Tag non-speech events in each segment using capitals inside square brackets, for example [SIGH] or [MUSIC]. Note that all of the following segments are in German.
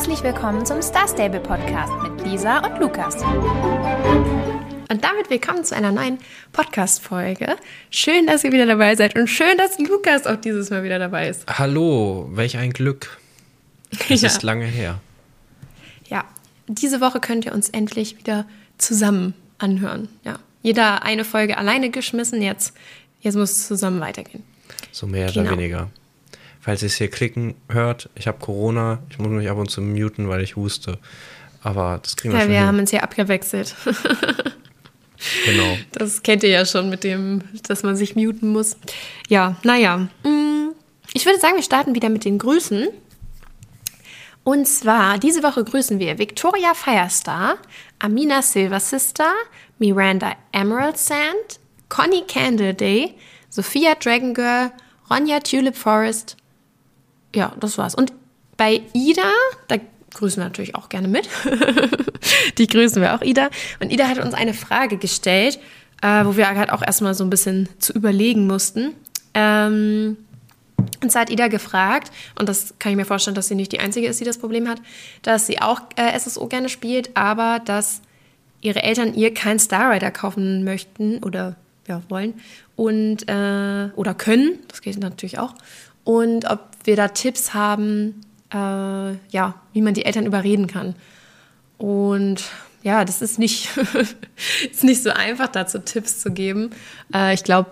Herzlich willkommen zum Star Stable Podcast mit Lisa und Lukas. Und damit willkommen zu einer neuen Podcast-Folge. Schön, dass ihr wieder dabei seid und schön, dass Lukas auch dieses Mal wieder dabei ist. Hallo, welch ein Glück. Es [LAUGHS] ja. ist lange her. Ja, diese Woche könnt ihr uns endlich wieder zusammen anhören. Ja, jeder eine Folge alleine geschmissen, jetzt, jetzt muss es zusammen weitergehen. So mehr genau. oder weniger. Falls ihr es hier klicken hört, ich habe Corona, ich muss mich ab und zu muten, weil ich huste. Aber das kriegen wir ja, schon wir hin. haben uns hier abgewechselt. [LAUGHS] genau. Das kennt ihr ja schon mit dem, dass man sich muten muss. Ja, naja. Mm, ich würde sagen, wir starten wieder mit den Grüßen. Und zwar, diese Woche grüßen wir Victoria Firestar, Amina Silver Sister, Miranda Emerald Sand, Connie Candle Day, Sophia Dragon Girl, Ronja Tulip Forest, ja, das war's. Und bei Ida, da grüßen wir natürlich auch gerne mit. [LAUGHS] Die grüßen wir auch, Ida. Und Ida hat uns eine Frage gestellt, äh, wo wir halt auch erstmal so ein bisschen zu überlegen mussten. Ähm, und zwar hat Ida gefragt, und das kann ich mir vorstellen, dass sie nicht die Einzige ist, die das Problem hat, dass sie auch äh, SSO gerne spielt, aber dass ihre Eltern ihr keinen Star Rider kaufen möchten oder ja, wollen und äh, oder können, das geht natürlich auch, und ob wir da Tipps haben, äh, ja, wie man die Eltern überreden kann. Und ja, das ist nicht, [LAUGHS] ist nicht so einfach, dazu Tipps zu geben. Äh, ich glaube,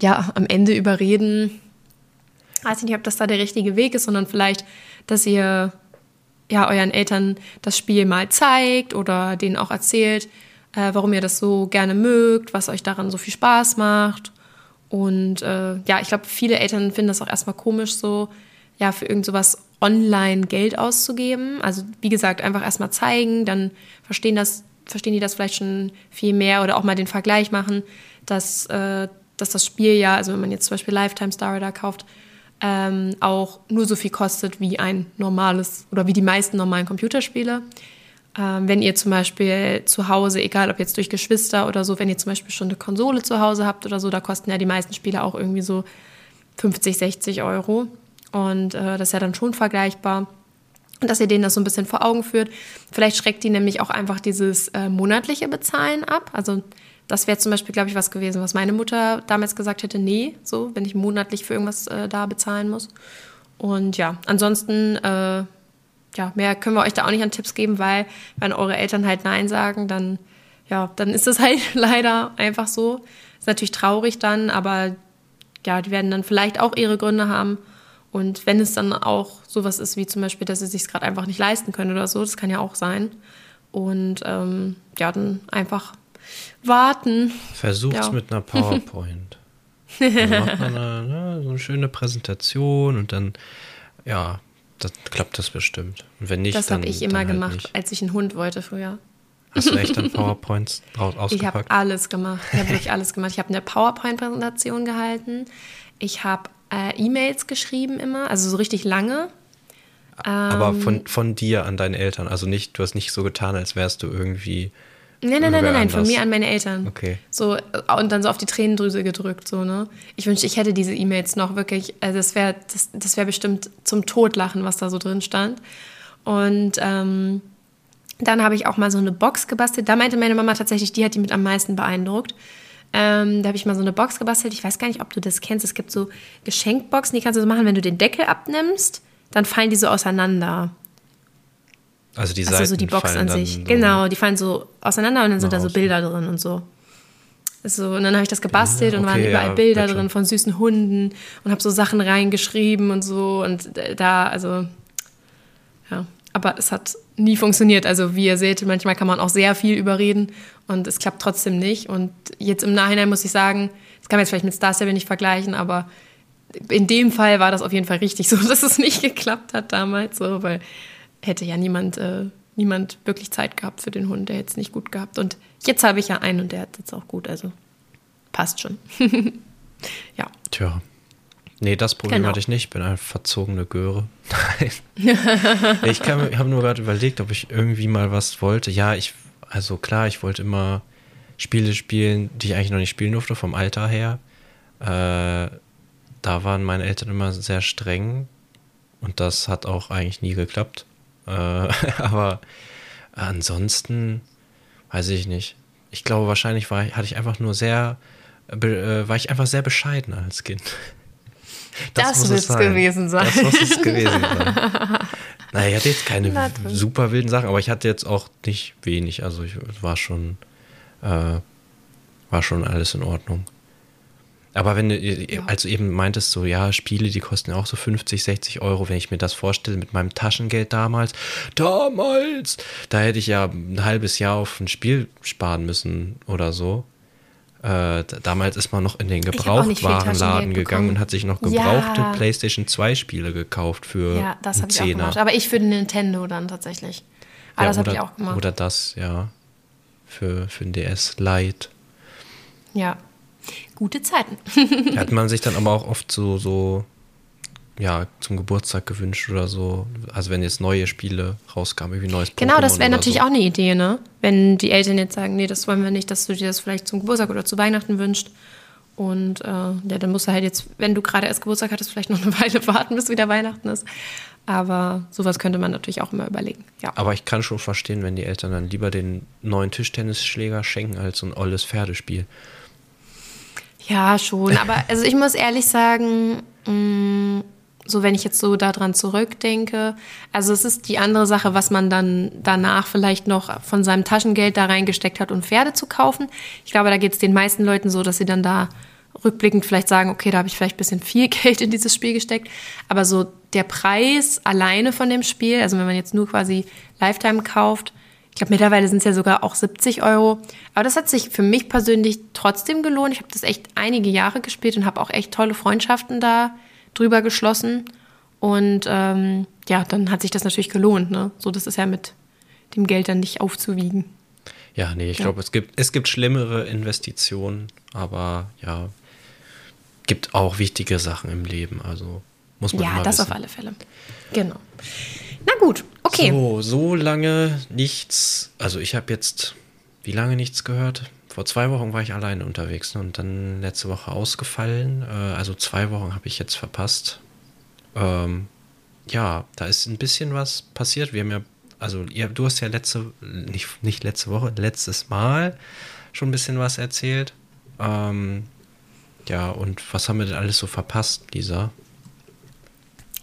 ja, am Ende überreden, weiß ich nicht, ob das da der richtige Weg ist, sondern vielleicht, dass ihr ja euren Eltern das Spiel mal zeigt oder denen auch erzählt, äh, warum ihr das so gerne mögt, was euch daran so viel Spaß macht und äh, ja, ich glaube, viele Eltern finden das auch erstmal komisch, so ja, für irgend sowas online Geld auszugeben. Also wie gesagt, einfach erstmal zeigen, dann verstehen das, verstehen die das vielleicht schon viel mehr oder auch mal den Vergleich machen, dass, äh, dass das Spiel ja, also wenn man jetzt zum Beispiel Lifetime Star Rider kauft, ähm, auch nur so viel kostet wie ein normales oder wie die meisten normalen Computerspiele. Ähm, wenn ihr zum Beispiel zu Hause, egal ob jetzt durch Geschwister oder so, wenn ihr zum Beispiel schon eine Konsole zu Hause habt oder so, da kosten ja die meisten Spiele auch irgendwie so 50, 60 Euro. Und äh, das ist ja dann schon vergleichbar. Und dass ihr denen das so ein bisschen vor Augen führt. Vielleicht schreckt die nämlich auch einfach dieses äh, monatliche Bezahlen ab. Also das wäre zum Beispiel, glaube ich, was gewesen, was meine Mutter damals gesagt hätte, nee, so, wenn ich monatlich für irgendwas äh, da bezahlen muss. Und ja, ansonsten äh, ja, mehr können wir euch da auch nicht an Tipps geben, weil wenn eure Eltern halt Nein sagen, dann, ja, dann ist das [LAUGHS] halt leider einfach so. Ist natürlich traurig dann, aber ja, die werden dann vielleicht auch ihre Gründe haben. Und wenn es dann auch sowas ist wie zum Beispiel, dass sie sich gerade einfach nicht leisten können oder so, das kann ja auch sein. Und ähm, ja, dann einfach warten. Versucht's ja. mit einer [LAUGHS] PowerPoint. dann macht man eine, ne, so eine schöne Präsentation und dann, ja, das klappt das bestimmt. Und wenn nicht, das habe ich immer halt gemacht, nicht. als ich einen Hund wollte früher. Hast du echt dann [LAUGHS] PowerPoints draus ausgepackt? Ich habe alles gemacht. Ich habe wirklich alles gemacht. Ich habe eine PowerPoint-Präsentation gehalten. Ich habe äh, E-Mails geschrieben immer, also so richtig lange. Aber ähm, von, von dir an deine Eltern. Also nicht, du hast nicht so getan, als wärst du irgendwie Nein, nein, nein, nein, nein, von mir an meine Eltern. Okay. So, und dann so auf die Tränendrüse gedrückt, so, ne? Ich wünschte, ich hätte diese E-Mails noch wirklich, also das wäre das, das wär bestimmt zum Totlachen, was da so drin stand. Und ähm, dann habe ich auch mal so eine Box gebastelt. Da meinte meine Mama tatsächlich, die hat die mit am meisten beeindruckt. Ähm, da habe ich mal so eine Box gebastelt. Ich weiß gar nicht, ob du das kennst. Es gibt so Geschenkboxen, die kannst du so machen, wenn du den Deckel abnimmst, dann fallen die so auseinander. Also die Seiten also so die Box an sich. So genau, die fallen so auseinander und dann sind da so Bilder drin und so. So, und dann habe ich das gebastelt ja, okay, und waren überall ja, Bilder drin von süßen Hunden und habe so Sachen reingeschrieben und so und da, also ja, aber es hat nie funktioniert. Also wie ihr seht, manchmal kann man auch sehr viel überreden und es klappt trotzdem nicht. Und jetzt im Nachhinein muss ich sagen, das kann man jetzt vielleicht mit Star Stable nicht vergleichen, aber in dem Fall war das auf jeden Fall richtig so, [LAUGHS] dass es nicht geklappt hat damals, so, weil hätte ja niemand, äh, niemand wirklich Zeit gehabt für den Hund. Der hätte es nicht gut gehabt. Und jetzt habe ich ja einen und der hat es auch gut. Also passt schon. [LAUGHS] ja. Tja. Nee, das Problem genau. hatte ich nicht. Ich bin eine verzogene Göre. Nein. [LAUGHS] ich habe nur gerade überlegt, ob ich irgendwie mal was wollte. Ja, ich, also klar, ich wollte immer Spiele spielen, die ich eigentlich noch nicht spielen durfte, vom Alter her. Äh, da waren meine Eltern immer sehr streng und das hat auch eigentlich nie geklappt. Äh, [LAUGHS] aber ansonsten weiß ich nicht. Ich glaube, wahrscheinlich war, hatte ich einfach nur sehr, äh, war ich einfach sehr bescheiden als Kind. Das, das wird es gewesen sein. Das muss es gewesen sein. [LAUGHS] naja, ich hatte jetzt keine super wilden Sachen, aber ich hatte jetzt auch nicht wenig. Also ich war schon, äh, war schon alles in Ordnung. Aber wenn du, ja. also eben meintest, so, ja, Spiele, die kosten auch so 50, 60 Euro, wenn ich mir das vorstelle mit meinem Taschengeld damals, damals, da hätte ich ja ein halbes Jahr auf ein Spiel sparen müssen oder so. Äh, damals ist man noch in den Gebrauchtwarenladen gegangen und hat sich noch gebrauchte ja. PlayStation 2 Spiele gekauft für Ja, das habe ich auch gemacht. Aber ich für den Nintendo dann tatsächlich. Aber ja, das habe ich auch gemacht. Oder das, ja. Für, für den DS Lite. Ja, gute Zeiten. Hat man sich dann aber auch oft so, so ja, zum Geburtstag gewünscht oder so. Also wenn jetzt neue Spiele rauskamen, wie neues Pokémon Genau, das wäre natürlich so. auch eine Idee, ne? Wenn die Eltern jetzt sagen, nee, das wollen wir nicht, dass du dir das vielleicht zum Geburtstag oder zu Weihnachten wünschst. Und äh, ja, dann musst du halt jetzt, wenn du gerade erst Geburtstag hattest, vielleicht noch eine [LAUGHS] Weile warten, bis wieder Weihnachten ist. Aber sowas könnte man natürlich auch immer überlegen. Ja. Aber ich kann schon verstehen, wenn die Eltern dann lieber den neuen Tischtennisschläger schenken als so ein olles Pferdespiel. Ja, schon. Aber [LAUGHS] also ich muss ehrlich sagen, mh, mm, so wenn ich jetzt so daran zurückdenke, also es ist die andere Sache, was man dann danach vielleicht noch von seinem Taschengeld da reingesteckt hat, um Pferde zu kaufen. Ich glaube, da geht es den meisten Leuten so, dass sie dann da rückblickend vielleicht sagen, okay, da habe ich vielleicht ein bisschen viel [LAUGHS] Geld in dieses Spiel gesteckt. Aber so der Preis alleine von dem Spiel, also wenn man jetzt nur quasi Lifetime kauft, ich glaube, mittlerweile sind es ja sogar auch 70 Euro. Aber das hat sich für mich persönlich trotzdem gelohnt. Ich habe das echt einige Jahre gespielt und habe auch echt tolle Freundschaften da drüber geschlossen. Und ähm, ja, dann hat sich das natürlich gelohnt. Ne? So, das ist ja mit dem Geld dann nicht aufzuwiegen. Ja, nee, ich ja. glaube, es gibt, es gibt schlimmere Investitionen, aber ja, gibt auch wichtige Sachen im Leben. Also muss man Ja, das wissen. auf alle Fälle. Genau. Na gut, okay. So, so lange nichts. Also ich habe jetzt, wie lange nichts gehört? Vor zwei Wochen war ich alleine unterwegs ne, und dann letzte Woche ausgefallen. Äh, also zwei Wochen habe ich jetzt verpasst. Ähm, ja, da ist ein bisschen was passiert. Wir haben ja, also ja, du hast ja letzte, nicht, nicht letzte Woche, letztes Mal schon ein bisschen was erzählt. Ähm, ja, und was haben wir denn alles so verpasst, Lisa?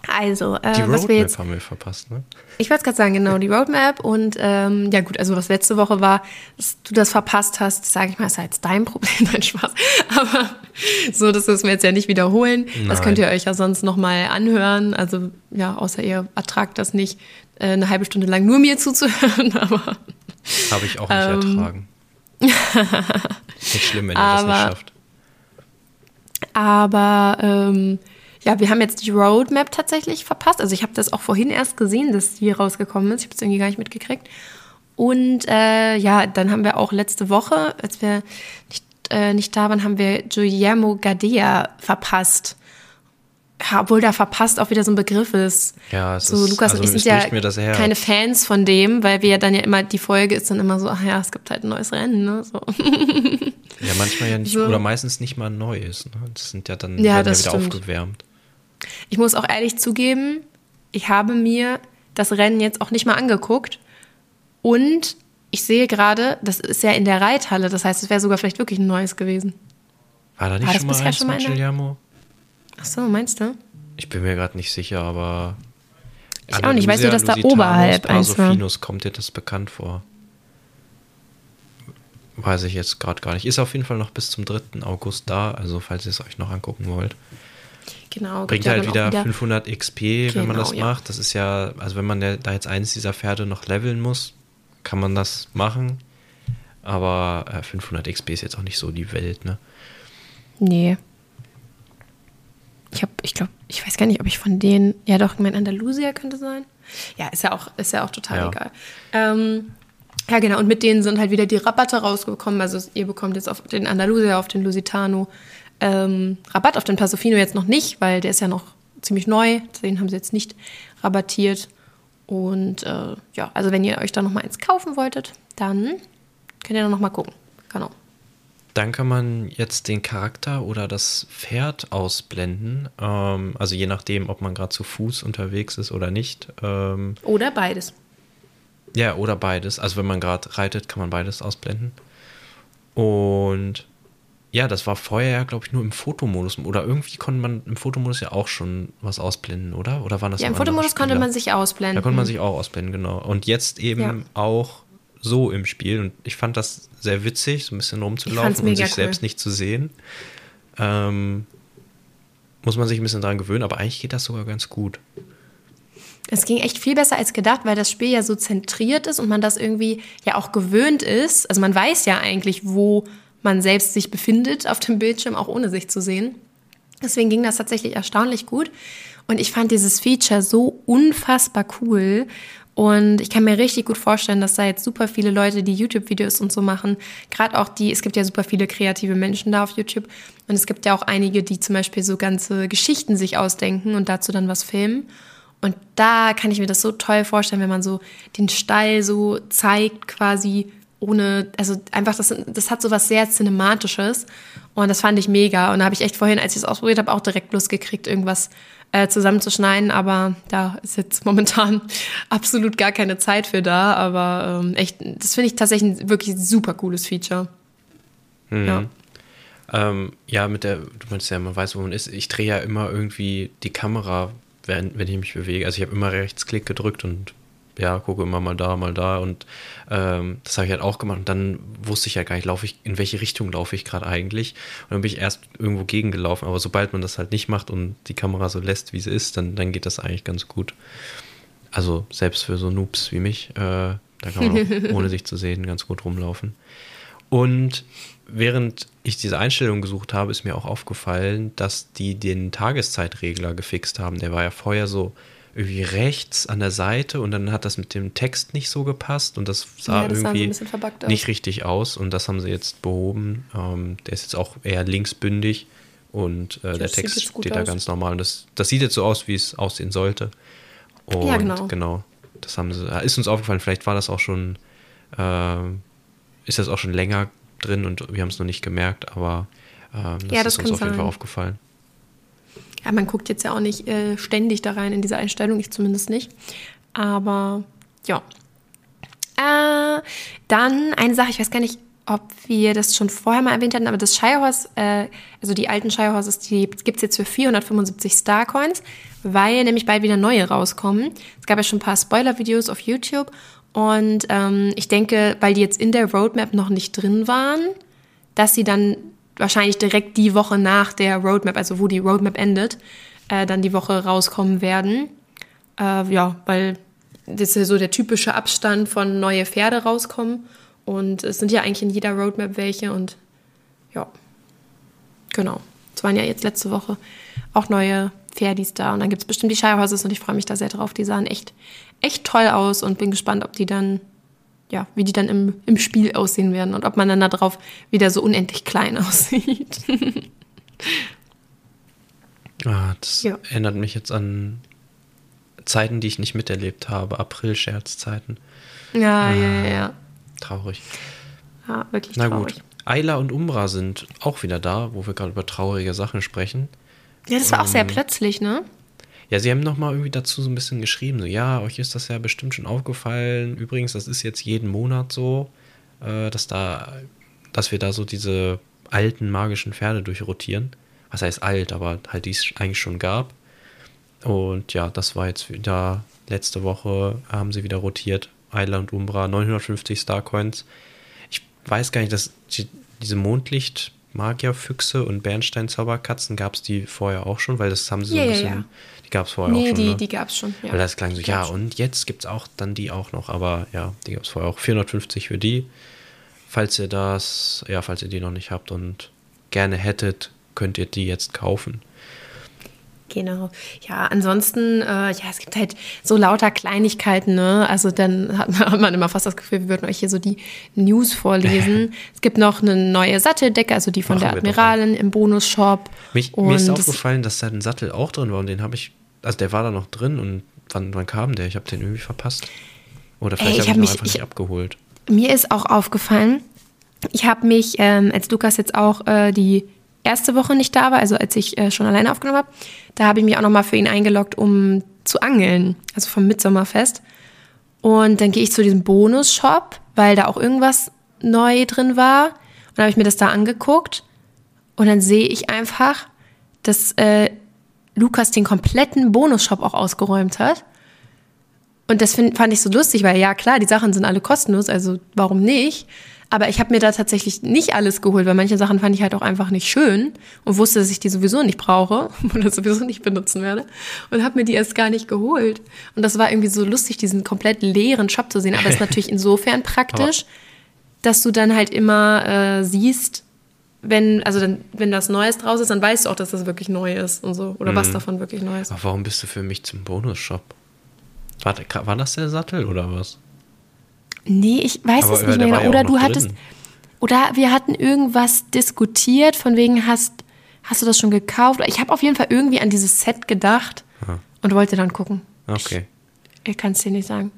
Also, äh, die was wir jetzt haben wir verpasst, ne? Ich wollte gerade sagen, genau, die Roadmap und ähm, ja gut, also was letzte Woche war, dass du das verpasst hast, sage ich mal, ist halt dein Problem, [LAUGHS] dein Spaß. Aber so, das müssen wir jetzt ja nicht wiederholen. Nein. Das könnt ihr euch ja sonst nochmal anhören. Also ja, außer ihr ertragt das nicht, äh, eine halbe Stunde lang nur mir zuzuhören. [LAUGHS] Aber habe ich auch nicht ähm, ertragen. [LAUGHS] nicht schlimm, wenn ihr aber, das nicht schafft. Aber ähm, ja, wir haben jetzt die Roadmap tatsächlich verpasst. Also ich habe das auch vorhin erst gesehen, dass die rausgekommen ist. Ich habe es irgendwie gar nicht mitgekriegt. Und äh, ja, dann haben wir auch letzte Woche, als wir nicht, äh, nicht da waren, haben wir Guillermo Gadea verpasst. Ja, obwohl da verpasst auch wieder so ein Begriff ist. Ja, es so, ist, Lukas also und ich sind ja keine Fans von dem, weil wir ja dann ja immer, die Folge ist dann immer so, ach ja, es gibt halt ein neues Rennen, ne? So. Ja, manchmal ja nicht, [LAUGHS] so. oder meistens nicht mal ein neues. Ne? Das sind ja dann ja, werden ja wieder stimmt. aufgewärmt. Ich muss auch ehrlich zugeben, ich habe mir das Rennen jetzt auch nicht mal angeguckt. Und ich sehe gerade, das ist ja in der Reithalle, das heißt, es wäre sogar vielleicht wirklich ein neues gewesen. War da nicht War schon mal eins schon mit Guillermo? Ach so, meinst du? Ich bin mir gerade nicht sicher, aber ich auch nicht. Weißt du, dass da oberhalb eins war? kommt dir das bekannt vor? Weiß ich jetzt gerade gar nicht. Ist auf jeden Fall noch bis zum 3. August da, also falls ihr es euch noch angucken wollt. Genau. Bringt halt wieder, wieder, 500 XP, genau, wenn man genau, das ja. macht. Das ist ja, also wenn man da jetzt eines dieser Pferde noch leveln muss, kann man das machen. Aber äh, 500 XP ist jetzt auch nicht so die Welt, ne? Nee. Ich habe, ich glaube, ich weiß gar nicht, ob ich von denen, ja doch, mein Andalusia könnte sein. Ja, ist ja auch, ist ja auch total ja. egal. Ähm, ja, genau. Und mit denen sind halt wieder die Rabatte rausgekommen. Also ihr bekommt jetzt auf den Andalusia, auf den Lusitano ähm, Rabatt auf den Pasofino jetzt noch nicht, weil der ist ja noch ziemlich neu. Den haben sie jetzt nicht rabattiert. Und äh, ja, also wenn ihr euch da noch mal eins kaufen wolltet, dann könnt ihr da noch mal gucken. Genau. dann kann man jetzt den Charakter oder das Pferd ausblenden. Ähm, also je nachdem, ob man gerade zu Fuß unterwegs ist oder nicht. Ähm, oder beides. Ja, oder beides. Also wenn man gerade reitet, kann man beides ausblenden. Und ja, das war vorher ja, glaube ich, nur im Fotomodus. Oder irgendwie konnte man im Fotomodus ja auch schon was ausblenden, oder? Oder waren das Ja, im Fotomodus konnte man sich ausblenden. Da konnte man sich auch ausblenden, genau. Und jetzt eben ja. auch so im Spiel. Und ich fand das sehr witzig, so ein bisschen rumzulaufen und sich cool. selbst nicht zu sehen. Ähm, muss man sich ein bisschen dran gewöhnen, aber eigentlich geht das sogar ganz gut. Es ging echt viel besser als gedacht, weil das Spiel ja so zentriert ist und man das irgendwie ja auch gewöhnt ist. Also man weiß ja eigentlich, wo man selbst sich befindet auf dem Bildschirm, auch ohne sich zu sehen. Deswegen ging das tatsächlich erstaunlich gut. Und ich fand dieses Feature so unfassbar cool. Und ich kann mir richtig gut vorstellen, dass da jetzt super viele Leute, die YouTube-Videos und so machen, gerade auch die, es gibt ja super viele kreative Menschen da auf YouTube. Und es gibt ja auch einige, die zum Beispiel so ganze Geschichten sich ausdenken und dazu dann was filmen. Und da kann ich mir das so toll vorstellen, wenn man so den Stall so zeigt, quasi ohne, also einfach, das, das hat so was sehr Cinematisches. Und das fand ich mega. Und da habe ich echt vorhin, als ich es ausprobiert habe, auch direkt Lust gekriegt, irgendwas äh, zusammenzuschneiden. Aber da ist jetzt [LAUGHS] momentan absolut gar keine Zeit für da. Aber ähm, echt, das finde ich tatsächlich ein wirklich super cooles Feature. Mhm. Ja. Ähm, ja, mit der, du meinst ja, man weiß, wo man ist. Ich drehe ja immer irgendwie die Kamera, wenn, wenn ich mich bewege. Also ich habe immer Rechtsklick gedrückt und ja, gucke immer mal da, mal da und ähm, das habe ich halt auch gemacht und dann wusste ich ja gar nicht, laufe ich, in welche Richtung laufe ich gerade eigentlich und dann bin ich erst irgendwo gegengelaufen, aber sobald man das halt nicht macht und die Kamera so lässt, wie sie ist, dann, dann geht das eigentlich ganz gut. Also selbst für so Noobs wie mich, äh, da kann man auch, [LAUGHS] ohne sich zu sehen ganz gut rumlaufen. Und während ich diese Einstellung gesucht habe, ist mir auch aufgefallen, dass die den Tageszeitregler gefixt haben. Der war ja vorher so irgendwie rechts an der Seite und dann hat das mit dem Text nicht so gepasst und das sah ja, das irgendwie sah nicht richtig aus und das haben sie jetzt behoben. Ähm, der ist jetzt auch eher linksbündig und äh, der Text steht da ganz normal. Und das, das sieht jetzt so aus, wie es aussehen sollte. Und ja, genau. genau. Das haben sie, ist uns aufgefallen, vielleicht war das auch schon, äh, ist das auch schon länger drin und wir haben es noch nicht gemerkt, aber äh, das, ja, das ist uns auf jeden Fall aufgefallen. Ja, man guckt jetzt ja auch nicht äh, ständig da rein in diese Einstellung, ich zumindest nicht. Aber ja. Äh, dann eine Sache, ich weiß gar nicht, ob wir das schon vorher mal erwähnt hatten, aber das Shirehorse, äh, also die alten Shirehorses, die gibt es jetzt für 475 Starcoins, weil nämlich bald wieder neue rauskommen. Es gab ja schon ein paar Spoiler-Videos auf YouTube und ähm, ich denke, weil die jetzt in der Roadmap noch nicht drin waren, dass sie dann wahrscheinlich direkt die Woche nach der Roadmap, also wo die Roadmap endet, äh, dann die Woche rauskommen werden. Äh, ja, weil das ist ja so der typische Abstand von neue Pferde rauskommen. Und es sind ja eigentlich in jeder Roadmap welche und ja, genau. Es waren ja jetzt letzte Woche auch neue Pferdis da und dann gibt es bestimmt die Shirehorses und ich freue mich da sehr drauf. Die sahen echt, echt toll aus und bin gespannt, ob die dann ja, wie die dann im, im Spiel aussehen werden und ob man dann darauf wieder so unendlich klein [LAUGHS] aussieht. ah, das ja. erinnert mich jetzt an Zeiten, die ich nicht miterlebt habe. April-Scherzzeiten. Ja, ah, ja, ja, ja. Traurig. Ja, wirklich Na traurig. gut. Ayla und Umbra sind auch wieder da, wo wir gerade über traurige Sachen sprechen. Ja, das war ähm, auch sehr ähm, plötzlich, ne? Ja, sie haben nochmal irgendwie dazu so ein bisschen geschrieben, so, ja, euch ist das ja bestimmt schon aufgefallen. Übrigens, das ist jetzt jeden Monat so, äh, dass da, dass wir da so diese alten magischen Pferde durchrotieren. Was heißt alt, aber halt die es eigentlich schon gab. Und ja, das war jetzt wieder letzte Woche, haben sie wieder rotiert. Isla und Umbra, 950 Starcoins. Ich weiß gar nicht, dass die, diese Mondlicht Magierfüchse und Bernstein-Zauberkatzen gab es die vorher auch schon, weil das haben sie so ein bisschen ja. Die gab es vorher nee, auch schon. Die, die gab es schon. Ja. Weil das klang so, ja, und jetzt gibt es auch dann die auch noch, aber ja, die gab es vorher auch. 450 für die. Falls ihr das, ja, falls ihr die noch nicht habt und gerne hättet, könnt ihr die jetzt kaufen. Genau. Ja, ansonsten, äh, ja, es gibt halt so lauter Kleinigkeiten, ne? Also dann hat man, [LAUGHS] hat man, immer fast das Gefühl, wir würden euch hier so die News vorlesen. [LAUGHS] es gibt noch eine neue Satteldecke, also die von Machen der Admiralin im Bonus-Shop. mir ist aufgefallen, dass da ein Sattel auch drin war und den habe ich, also der war da noch drin und wann, wann kam der? Ich habe den irgendwie verpasst. Oder vielleicht habe ich, hab ihn mich, einfach ich, nicht abgeholt. Mir ist auch aufgefallen, ich habe mich, ähm, als Lukas jetzt auch äh, die erste Woche nicht da war, also als ich äh, schon alleine aufgenommen habe, da habe ich mich auch nochmal für ihn eingeloggt, um zu angeln, also vom Mitsommerfest. Und dann gehe ich zu diesem Bonus-Shop, weil da auch irgendwas neu drin war. Und habe ich mir das da angeguckt. Und dann sehe ich einfach, dass äh, Lukas den kompletten Bonus-Shop auch ausgeräumt hat. Und das find, fand ich so lustig, weil ja klar, die Sachen sind alle kostenlos, also warum nicht? Aber ich habe mir da tatsächlich nicht alles geholt, weil manche Sachen fand ich halt auch einfach nicht schön und wusste, dass ich die sowieso nicht brauche [LAUGHS] oder sowieso nicht benutzen werde und habe mir die erst gar nicht geholt. Und das war irgendwie so lustig, diesen komplett leeren Shop zu sehen. Aber es ist [LAUGHS] natürlich insofern praktisch, dass du dann halt immer äh, siehst, wenn, also dann, wenn das Neues draus ist, dann weißt du auch, dass das wirklich neu ist und so. Oder mhm. was davon wirklich neu ist. Aber warum bist du für mich zum Bonus-Shop? War, war das der Sattel oder was? Nee, ich weiß Aber es nicht mehr. Ja oder du hattest. Drin. Oder wir hatten irgendwas diskutiert, von wegen hast, hast du das schon gekauft? Ich habe auf jeden Fall irgendwie an dieses Set gedacht ah. und wollte dann gucken. Okay. Ich, ich kann es dir nicht sagen.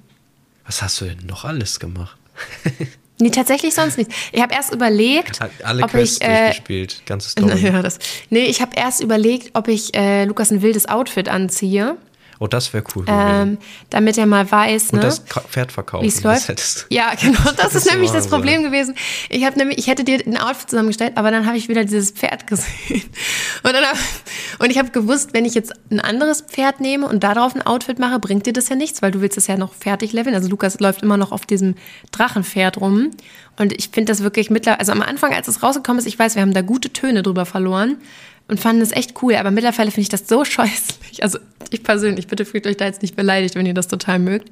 Was hast du denn noch alles gemacht? [LAUGHS] Nee, tatsächlich sonst nicht. Ich habe erst überlegt, alle ob Quests ich, äh, durchgespielt, ganze Story. [LAUGHS] Ja, das, nee, ich habe erst überlegt, ob ich äh, Lukas ein wildes Outfit anziehe. Oh, das wäre cool. Ähm, damit er mal weiß, Und ne, das Pferd verkaufen. Wie es läuft. Ja, genau. [LAUGHS] Das, das ist nämlich das Problem gewesen. Ich habe nämlich, ich hätte dir ein Outfit zusammengestellt, aber dann habe ich wieder dieses Pferd gesehen. [LAUGHS] Und, dann hab, und ich habe gewusst, wenn ich jetzt ein anderes Pferd nehme und darauf ein Outfit mache, bringt dir das ja nichts, weil du willst es ja noch fertig leveln. Also Lukas läuft immer noch auf diesem Drachenpferd rum. Und ich finde das wirklich mittlerweile, also am Anfang, als es rausgekommen ist, ich weiß, wir haben da gute Töne drüber verloren und fanden es echt cool. Aber mittlerweile finde ich das so [LAUGHS] scheußlich. Also ich persönlich, bitte fühlt euch da jetzt nicht beleidigt, wenn ihr das total mögt.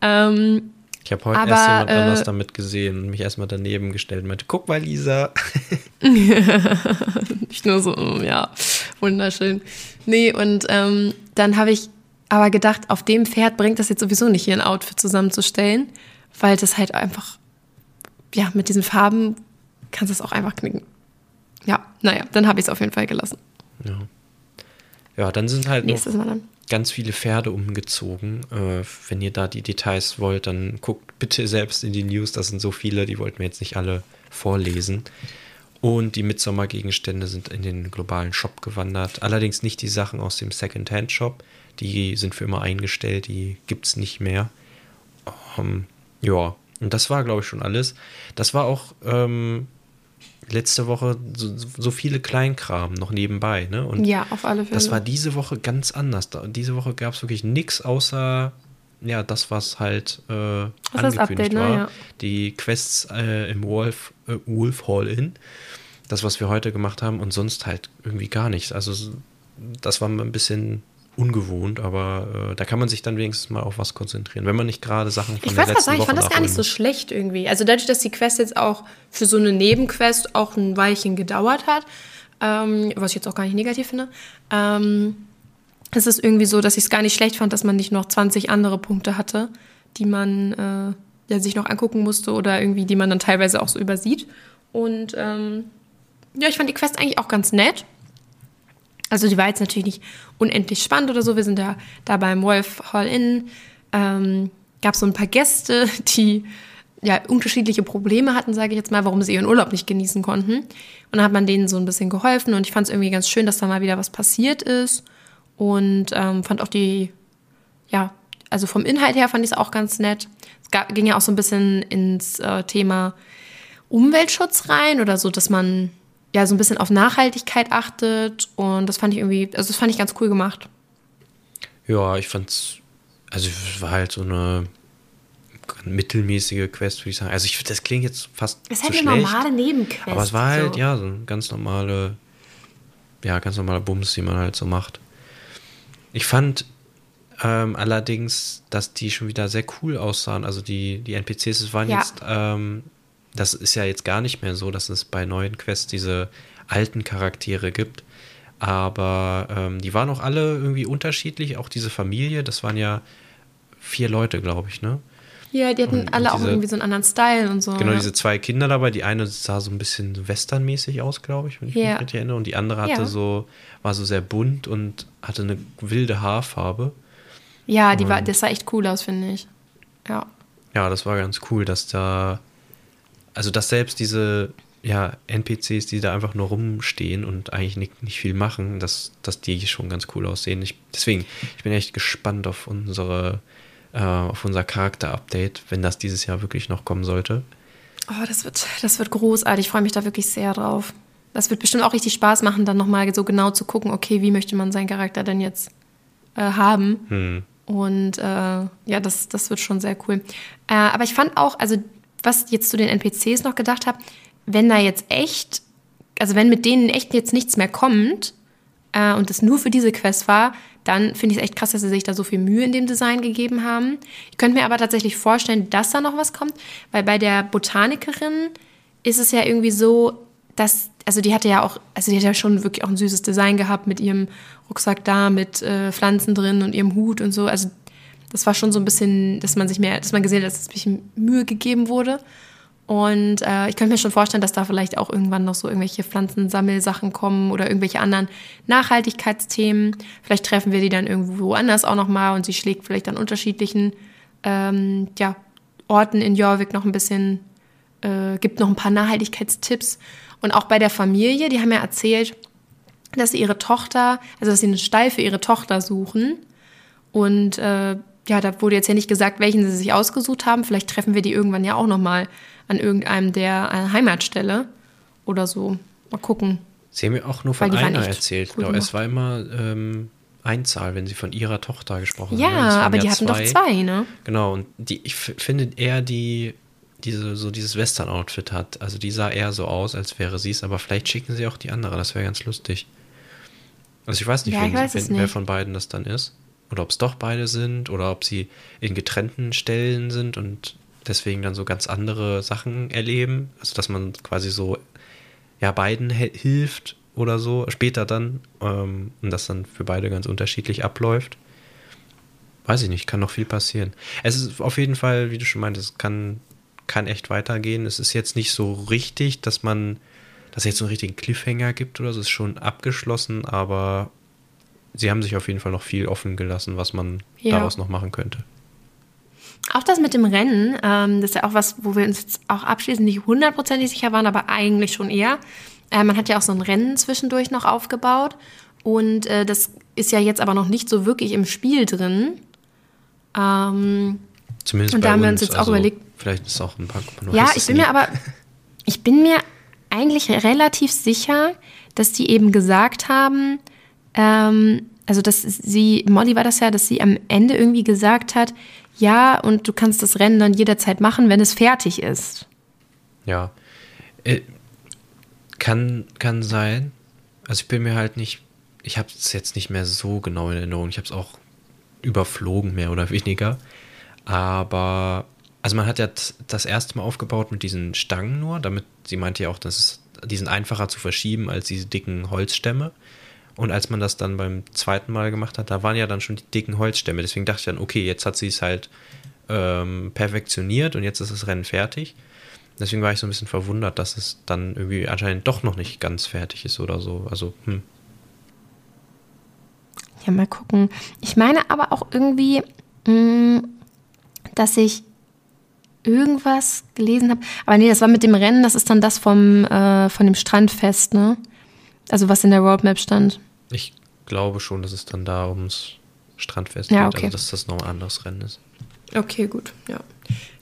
Ähm, ich habe heute aber, erst jemand äh, anders damit gesehen und mich erstmal daneben gestellt und meinte, guck mal, Lisa. [LAUGHS] nicht nur so, mm, ja, wunderschön. Nee, und ähm, dann habe ich aber gedacht, auf dem Pferd bringt das jetzt sowieso nicht, hier ein Outfit zusammenzustellen, weil das halt einfach, ja, mit diesen Farben kannst du es auch einfach knicken. Ja, naja, dann habe ich es auf jeden Fall gelassen. Ja. Ja, dann sind halt noch ganz viele Pferde umgezogen. Äh, wenn ihr da die Details wollt, dann guckt bitte selbst in die News. Das sind so viele, die wollten wir jetzt nicht alle vorlesen. Und die Midsommer-Gegenstände sind in den globalen Shop gewandert. Allerdings nicht die Sachen aus dem Second-Hand-Shop. Die sind für immer eingestellt, die gibt es nicht mehr. Ähm, ja, und das war, glaube ich, schon alles. Das war auch ähm, letzte Woche so, so, viele Kleinkram noch nebenbei. Ne? Und ja, auf alle Fälle. Das war diese Woche ganz anders. Diese Woche gab es wirklich nichts außer ja, das, was halt äh, angekündigt Update, ne? war. Ne? Ja. Die Quests äh, im Wolf, äh, Wolf Hall Inn. Das, was wir heute gemacht haben und sonst halt irgendwie gar nichts. Also das war ein bisschen ungewohnt, aber äh, da kann man sich dann wenigstens mal auf was konzentrieren, wenn man nicht gerade Sachen von ich der letzten sagen, Woche Ich fand das gar nicht so schlecht irgendwie. Also dadurch, dass die Quest jetzt auch für so eine Nebenquest auch ein Weilchen gedauert hat, ähm, was ich jetzt auch gar nicht negativ finde, ähm, es ist irgendwie so, dass ich es gar nicht schlecht fand, dass man nicht noch 20 andere Punkte hatte, die man äh, ja, sich noch angucken musste oder irgendwie, die man dann teilweise auch so übersieht. Und ähm, ja, ich fand die Quest eigentlich auch ganz nett. Also die war jetzt natürlich nicht unendlich spannend oder so. Wir sind da, da beim Wolf Hall Inn. Ähm, gab so ein paar Gäste, [LAUGHS] die ja unterschiedliche Probleme hatten, sage ich jetzt mal, warum sie ihren Urlaub nicht genießen konnten. Und dann hat man denen so ein bisschen geholfen und ich fand es irgendwie ganz schön, dass da mal wieder was passiert ist. Und ähm, fand auch die, ja, also vom Inhalt her fand ich es auch ganz nett. Es gab, ging ja auch so ein bisschen ins äh, Thema Umweltschutz rein oder so, dass man ja so ein bisschen auf Nachhaltigkeit achtet und das fand ich irgendwie, also das fand ich ganz cool gemacht. Ja, ich fand's, also es war halt so eine mittelmäßige Quest, würde ich sagen. Also ich, das klingt jetzt fast Es ist halt eine schlecht, normale Nebenquest. Aber es war halt, so. ja, so ein ganz normale, ja, ganz normaler Bums, die man halt so macht. Ich fand ähm, allerdings, dass die schon wieder sehr cool aussahen. Also die, die NPCs, es waren ja. jetzt ähm, das ist ja jetzt gar nicht mehr so, dass es bei neuen Quests diese alten Charaktere gibt. Aber ähm, die waren auch alle irgendwie unterschiedlich. Auch diese Familie, das waren ja vier Leute, glaube ich, ne? Ja, die hatten und, alle und diese, auch irgendwie so einen anderen Style und so. Genau, ja. diese zwei Kinder dabei. Die eine sah so ein bisschen westernmäßig aus, glaube ich, wenn ich yeah. mich richtig erinnere. Und die andere hatte ja. so, war so sehr bunt und hatte eine wilde Haarfarbe. Ja, die war, das sah echt cool aus, finde ich. Ja. Ja, das war ganz cool, dass da also dass selbst diese ja, NPCs, die da einfach nur rumstehen und eigentlich nicht, nicht viel machen, dass, dass die schon ganz cool aussehen. Ich, deswegen, ich bin echt gespannt auf unsere, äh, auf unser Charakter-Update, wenn das dieses Jahr wirklich noch kommen sollte. Oh, das wird, das wird großartig. Ich freue mich da wirklich sehr drauf. Das wird bestimmt auch richtig Spaß machen, dann nochmal so genau zu gucken, okay, wie möchte man seinen Charakter denn jetzt äh, haben. Hm. Und äh, ja, das, das wird schon sehr cool. Äh, aber ich fand auch, also was jetzt zu den NPCs noch gedacht habe, wenn da jetzt echt, also wenn mit denen echt jetzt nichts mehr kommt äh, und das nur für diese Quest war, dann finde ich es echt krass, dass sie sich da so viel Mühe in dem Design gegeben haben. Ich könnte mir aber tatsächlich vorstellen, dass da noch was kommt, weil bei der Botanikerin ist es ja irgendwie so, dass, also die hatte ja auch, also die hat ja schon wirklich auch ein süßes Design gehabt mit ihrem Rucksack da, mit äh, Pflanzen drin und ihrem Hut und so. Also das war schon so ein bisschen, dass man sich mehr, dass man gesehen hat, dass es ein bisschen Mühe gegeben wurde. Und äh, ich könnte mir schon vorstellen, dass da vielleicht auch irgendwann noch so irgendwelche Pflanzensammelsachen kommen oder irgendwelche anderen Nachhaltigkeitsthemen. Vielleicht treffen wir die dann irgendwo anders auch nochmal und sie schlägt vielleicht an unterschiedlichen ähm, ja, Orten in Jorvik noch ein bisschen, äh, gibt noch ein paar Nachhaltigkeitstipps. Und auch bei der Familie, die haben ja erzählt, dass sie ihre Tochter, also dass sie einen Stall für ihre Tochter suchen. Und äh, ja, da wurde jetzt ja nicht gesagt, welchen sie sich ausgesucht haben. Vielleicht treffen wir die irgendwann ja auch nochmal an irgendeinem der äh, Heimatstelle oder so. Mal gucken. Sie haben mir auch nur von einer erzählt. Genau, es war immer ähm, Einzahl, wenn sie von ihrer Tochter gesprochen ja, haben. Ja, aber die hatten zwei. doch zwei, ne? Genau, und die, ich finde eher die, diese, so dieses Western-Outfit hat. Also die sah eher so aus, als wäre sie es, aber vielleicht schicken sie auch die andere, das wäre ganz lustig. Also ich weiß nicht, ja, wen, weiß wen, wer von beiden das dann ist. Oder ob es doch beide sind oder ob sie in getrennten Stellen sind und deswegen dann so ganz andere Sachen erleben. Also dass man quasi so ja beiden hilft oder so später dann ähm, und das dann für beide ganz unterschiedlich abläuft. Weiß ich nicht, kann noch viel passieren. Es ist auf jeden Fall, wie du schon meintest, kann, kann echt weitergehen. Es ist jetzt nicht so richtig, dass man, dass es jetzt so einen richtigen Cliffhanger gibt oder so. Es ist schon abgeschlossen, aber sie haben sich auf jeden Fall noch viel offen gelassen, was man ja. daraus noch machen könnte. Auch das mit dem Rennen, ähm, das ist ja auch was, wo wir uns jetzt auch abschließend nicht hundertprozentig sicher waren, aber eigentlich schon eher. Äh, man hat ja auch so ein Rennen zwischendurch noch aufgebaut und äh, das ist ja jetzt aber noch nicht so wirklich im Spiel drin. Ähm, Zumindest und da haben wir uns jetzt also auch überlegt. Vielleicht ist es auch ein paar. Ja, ich bin nie. mir aber, ich bin mir eigentlich relativ sicher, dass die eben gesagt haben, ähm, also dass sie, Molly war das ja, dass sie am Ende irgendwie gesagt hat, ja, und du kannst das Rennen dann jederzeit machen, wenn es fertig ist. Ja. Äh, kann, kann sein. Also ich bin mir halt nicht, ich habe es jetzt nicht mehr so genau in Erinnerung. Ich habe es auch überflogen, mehr oder weniger. Aber, also man hat ja das erste Mal aufgebaut mit diesen Stangen nur, damit, sie meinte ja auch, dass es, die sind einfacher zu verschieben als diese dicken Holzstämme. Und als man das dann beim zweiten Mal gemacht hat, da waren ja dann schon die dicken Holzstämme. Deswegen dachte ich dann, okay, jetzt hat sie es halt ähm, perfektioniert und jetzt ist das Rennen fertig. Deswegen war ich so ein bisschen verwundert, dass es dann irgendwie anscheinend doch noch nicht ganz fertig ist oder so. Also, hm. Ja, mal gucken. Ich meine aber auch irgendwie, mh, mm, dass ich irgendwas gelesen habe. Aber nee, das war mit dem Rennen, das ist dann das vom, äh, von dem Strandfest, ne? Also was in der Roadmap stand. Ich glaube schon, dass es dann da ums Strandfest ja, geht, okay. also dass das noch ein anderes Rennen ist. Okay, gut, ja.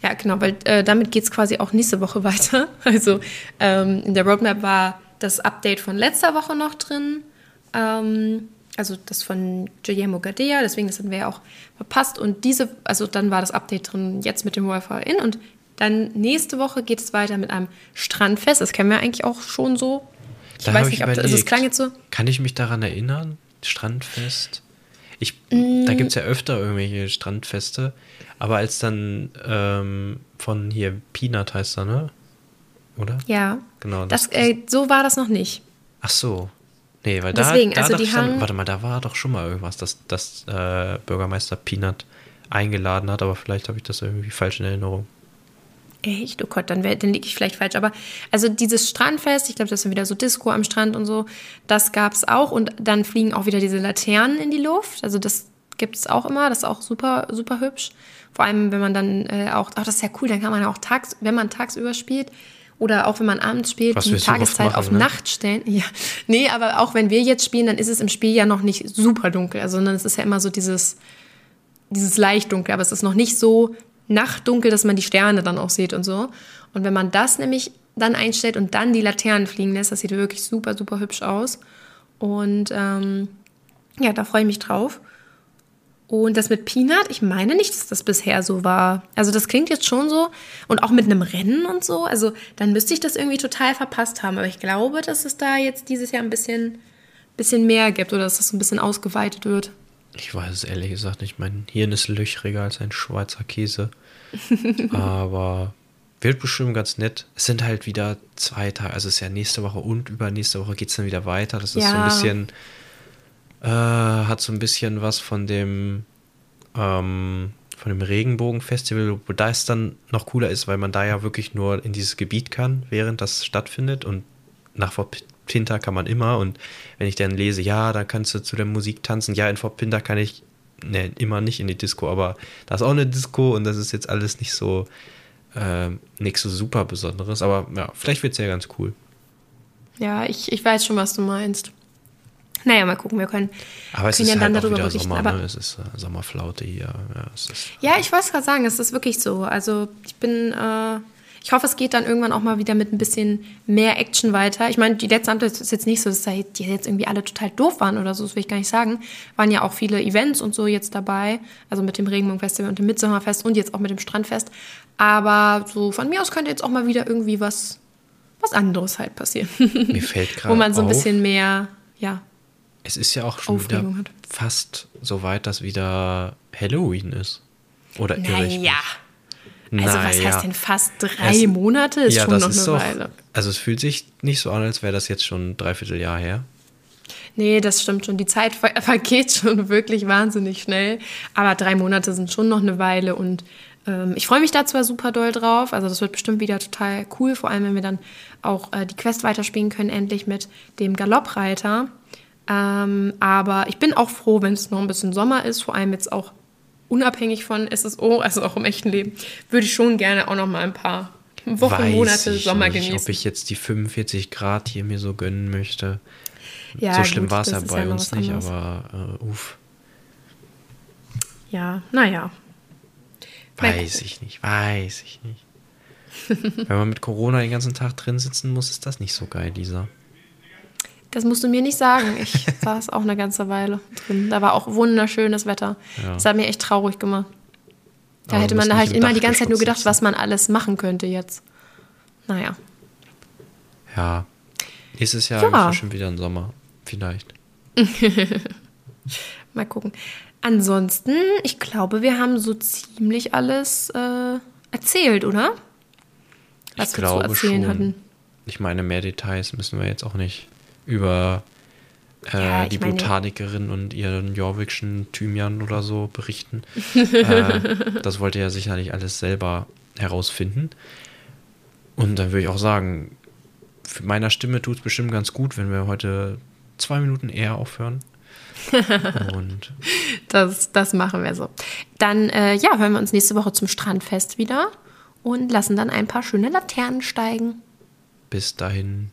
Ja, genau, weil äh, damit geht es quasi auch nächste Woche [LAUGHS] weiter. Also ähm, in der Roadmap war das Update von letzter Woche noch drin. Ähm, also das von Guillermo Gadea, deswegen das hatten wir ja auch verpasst. Und diese, also dann war das Update drin jetzt mit dem Wi-Fi in und dann nächste Woche geht es weiter mit einem Strandfest. Das kennen wir eigentlich auch schon so ich da weiß nicht, ich ob das, also es klang jetzt so. Kann ich mich daran erinnern? Strandfest? Ich, mm. Da gibt es ja öfter irgendwelche Strandfeste. Aber als dann ähm, von hier Peanut heißt er, ne? Oder? Ja. Genau. Das, das äh, so war das noch nicht. Ach so. Nee, weil da, Deswegen, da also die dann, warte mal, da war doch schon mal irgendwas, dass, dass äh, Bürgermeister Peanut eingeladen hat, aber vielleicht habe ich das irgendwie falsch in Erinnerung. Echt? Oh Gott, dann, dann liege ich vielleicht falsch. Aber also dieses Strandfest, ich glaube, das ist wieder so Disco am Strand und so, das gab es auch. Und dann fliegen auch wieder diese Laternen in die Luft. Also das gibt es auch immer. Das ist auch super, super hübsch. Vor allem, wenn man dann äh, auch, ach, das ist ja cool, dann kann man auch tags, wenn man tagsüber spielt, Oder auch wenn man abends spielt, Was die Tageszeit machen, auf ne? Nacht stellen. Ja. Nee, aber auch wenn wir jetzt spielen, dann ist es im Spiel ja noch nicht super dunkel. Also, sondern es ist ja immer so dieses, dieses leicht dunkel, aber es ist noch nicht so nachtdunkel, dass man die Sterne dann auch sieht und so. Und wenn man das nämlich dann einstellt und dann die Laternen fliegen lässt, das sieht wirklich super, super hübsch aus. Und ähm, ja, da freue ich mich drauf. Und das mit Peanut, ich meine nicht, dass das bisher so war. Also das klingt jetzt schon so. Und auch mit einem Rennen und so. Also dann müsste ich das irgendwie total verpasst haben. Aber ich glaube, dass es da jetzt dieses Jahr ein bisschen, bisschen mehr gibt oder dass das ein bisschen ausgeweitet wird. Ich weiß es ehrlich gesagt nicht. Mein Hirn ist löchriger als ein Schweizer Käse. [LAUGHS] Aber wird bestimmt ganz nett. Es sind halt wieder zwei Tage, also es ist ja nächste Woche und übernächste Woche geht es dann wieder weiter. Das ist ja. so ein bisschen, äh, hat so ein bisschen was von dem, ähm, von dem Regenbogenfestival, wo da es dann noch cooler ist, weil man da ja wirklich nur in dieses Gebiet kann, während das stattfindet und nach Pinter kann man immer und wenn ich dann lese, ja, dann kannst du zu der Musik tanzen, ja, in Fort Pinter kann ich ne, immer nicht in die Disco, aber da ist auch eine Disco und das ist jetzt alles nicht so äh, nichts so super Besonderes, aber ja, vielleicht wird es ja ganz cool. Ja, ich, ich weiß schon, was du meinst. Naja, mal gucken, wir können, aber es können ist ja halt dann darüber berichten. Sommer, aber ne? Es ist äh, Sommerflaute hier. Ja, es ja ich wollte gerade sagen, es ist wirklich so. Also ich bin, äh, ich hoffe, es geht dann irgendwann auch mal wieder mit ein bisschen mehr Action weiter. Ich meine, die letzte Amt ist jetzt nicht so, dass die jetzt irgendwie alle total doof waren oder so, das will ich gar nicht sagen. Waren ja auch viele Events und so jetzt dabei, also mit dem Regenbogenfestival und dem Mitsommerfest und jetzt auch mit dem Strandfest. Aber so von mir aus könnte jetzt auch mal wieder irgendwie was, was anderes halt passieren. Mir [LAUGHS] fällt gerade Wo man so ein bisschen mehr, ja. Es ist ja auch schon wieder hat. fast so weit, dass wieder Halloween ist. Oder irre ich naja. Also naja. was heißt denn fast drei es, Monate? Ist ja, schon noch eine doch, Weile. Also es fühlt sich nicht so an, als wäre das jetzt schon ein Dreivierteljahr her. Nee, das stimmt schon. Die Zeit [LAUGHS] vergeht schon wirklich wahnsinnig schnell. Aber drei Monate sind schon noch eine Weile und ähm, ich freue mich da zwar super doll drauf, also das wird bestimmt wieder total cool, vor allem wenn wir dann auch äh, die Quest weiterspielen können, endlich mit dem Galoppreiter. Ähm, aber ich bin auch froh, wenn es noch ein bisschen Sommer ist, vor allem jetzt auch unabhängig von SSO, also auch im echten Leben, würde ich schon gerne auch noch mal ein paar Wochen, Weiß Monate Sommer nicht, genießen. Ob ich jetzt die 45 Grad hier mir so gönnen möchte. Ja, so schlimm war es ja bei ja uns nicht, anderes. aber uh, uff. Ja, naja. Weiß ich nicht, weiß ich nicht. [LAUGHS] Wenn man mit Corona den ganzen Tag drin sitzen muss, ist das nicht so geil, Lisa. Das musst du mir nicht sagen. Ich [LAUGHS] saß auch eine ganze Weile drin. Da war auch wunderschönes Wetter. Ja. Das hat mir echt traurig gemacht. Da Aber hätte man halt immer die ganze Zeit nur gedacht, sitzen. was man alles machen könnte jetzt. Naja. Ja. Nächstes Jahr ja. schon wieder im Sommer. Vielleicht. [LAUGHS] Mal gucken. Ansonsten, ich glaube, wir haben so ziemlich alles äh, erzählt, oder? Was ich wir zu erzählen schon. hatten. Ich meine, mehr Details müssen wir jetzt auch nicht über äh, ja, die meine, Botanikerin und ihren Jorvikschen Thymian oder so berichten. [LAUGHS] äh, das wollte er sicherlich alles selber herausfinden. Und dann würde ich auch sagen, für meiner Stimme tut es bestimmt ganz gut, wenn wir heute zwei Minuten eher aufhören. [LAUGHS] Und das, das machen wir so. Dann äh, ja, hören wir uns nächste Woche zum Strandfest wieder und lassen dann ein paar schöne Laternen steigen. Bis dahin.